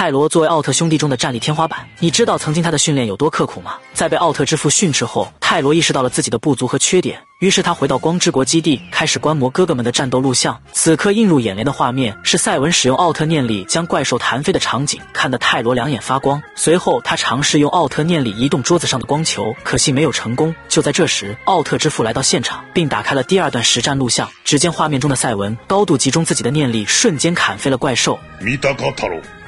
泰罗作为奥特兄弟中的战力天花板，你知道曾经他的训练有多刻苦吗？在被奥特之父训斥后，泰罗意识到了自己的不足和缺点，于是他回到光之国基地，开始观摩哥哥们的战斗录像。此刻映入眼帘的画面是赛文使用奥特念力将怪兽弹飞的场景，看得泰罗两眼发光。随后他尝试用奥特念力移动桌子上的光球，可惜没有成功。就在这时，奥特之父来到现场，并打开了第二段实战录像。只见画面中的赛文高度集中自己的念力，瞬间砍飞了怪兽。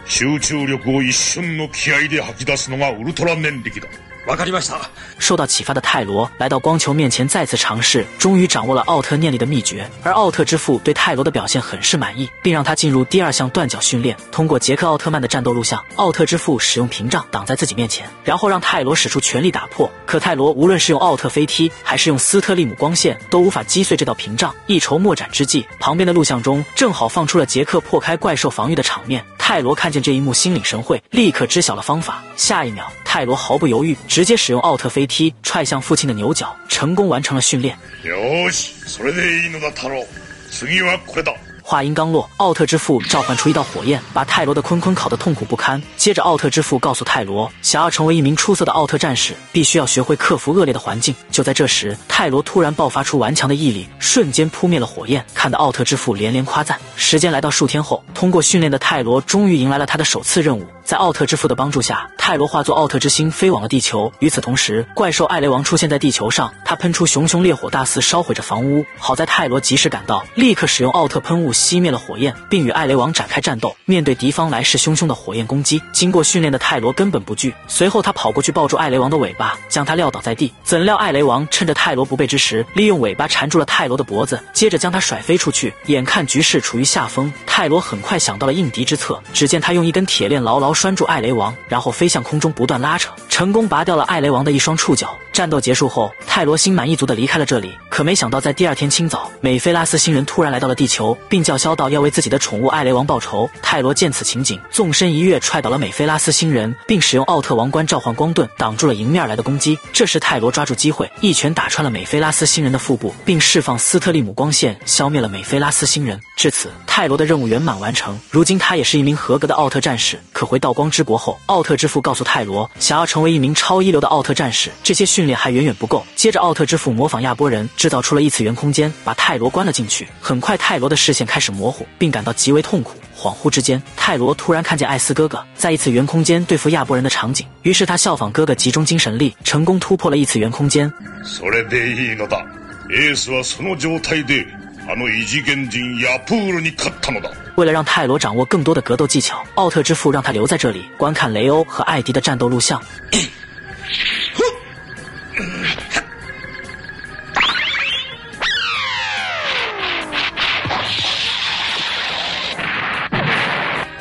集中力を一瞬の気合で吐き出すのがウルトラ念力だ。わかりました。受到启发的泰罗来到光球面前，再次尝试，终于掌握了奥特念力的秘诀。而奥特之父对泰罗的表现很是满意，并让他进入第二项断脚训练。通过杰克奥特曼的战斗录像，奥特之父使用屏障挡在自己面前，然后让泰罗使出全力打破。可泰罗无论是用奥特飞踢，还是用斯特利姆光线，都无法击碎这道屏障。一筹莫展之际，旁边的录像中正好放出了杰克破开怪兽防御的场面。 泰罗看见这一幕，心领神会，立刻知晓了方法。下一秒，泰罗毫不犹豫，直接使用奥特飞踢踹向父亲的牛角，成功完成了训练。よし、それでいいのだ、太郎。次はこれだ。 话音刚落，奥特之父召唤出一道火焰，把泰罗的坤坤烤得痛苦不堪。接着，奥特之父告诉泰罗，想要成为一名出色的奥特战士，必须要学会克服恶劣的环境。就在这时，泰罗突然爆发出顽强的毅力，瞬间扑灭了火焰，看得奥特之父连连夸赞。时间来到数天后，通过训练的泰罗终于迎来了他的首次任务。在奥特之父的帮助下，泰罗化作奥特之星飞往了地球。与此同时，怪兽艾雷王出现在地球上，他喷出熊熊烈火大肆烧毁着房屋。好在泰罗及时赶到，立刻使用奥特喷雾熄灭了火焰，并与艾雷王展开战斗。面对敌方来势汹汹的火焰攻击，经过训练的泰罗根本不惧。随后他跑过去抱住艾雷王的尾巴，将他撂倒在地。怎料艾雷王趁着泰罗不备之时，利用尾巴缠住了泰罗的脖子，接着将他甩飞出去。眼看局势处于下风，泰罗很快想到了应敌之策。只见他用一根铁链牢牢。拴住艾雷王，然后飞向空中，不断拉扯，成功拔掉了艾雷王的一双触角。战斗结束后，泰罗心满意足地离开了这里。可没想到，在第二天清早，美菲拉斯星人突然来到了地球，并叫嚣道要为自己的宠物艾雷王报仇。泰罗见此情景，纵身一跃，踹倒了美菲拉斯星人，并使用奥特王冠召唤光盾挡住了迎面而来的攻击。这时，泰罗抓住机会，一拳打穿了美菲拉斯星人的腹部，并释放斯特利姆光线，消灭了美菲拉斯星人。至此，泰罗的任务圆满完成。如今，他也是一名合格的奥特战士，可回道光之国后，奥特之父告诉泰罗，想要成为一名超一流的奥特战士，这些训练还远远不够。接着，奥特之父模仿亚波人，制造出了异次元空间，把泰罗关了进去。很快，泰罗的视线开始模糊，并感到极为痛苦。恍惚之间，泰罗突然看见艾斯哥哥在异次元空间对付亚波人的场景，于是他效仿哥哥，集中精神力，成功突破了异次元空间。それでいいのだ。エースはその状態で あの異次元人ヤプールに勝ったのだ。为了让泰罗掌握更多的格斗技巧，奥特之父让他留在这里观看雷欧和艾迪的战斗录像。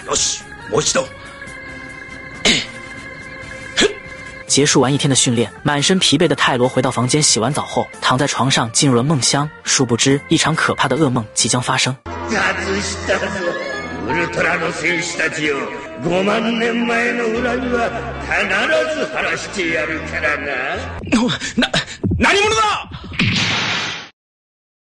よし、もう一度。 结束完一天的训练，满身疲惫的泰罗回到房间，洗完澡后躺在床上进入了梦乡。殊不知，一场可怕的噩梦即将发生。ウルトラの戦士たちよ5万年前の恨みは必ず晴らしてやるからなな何者だ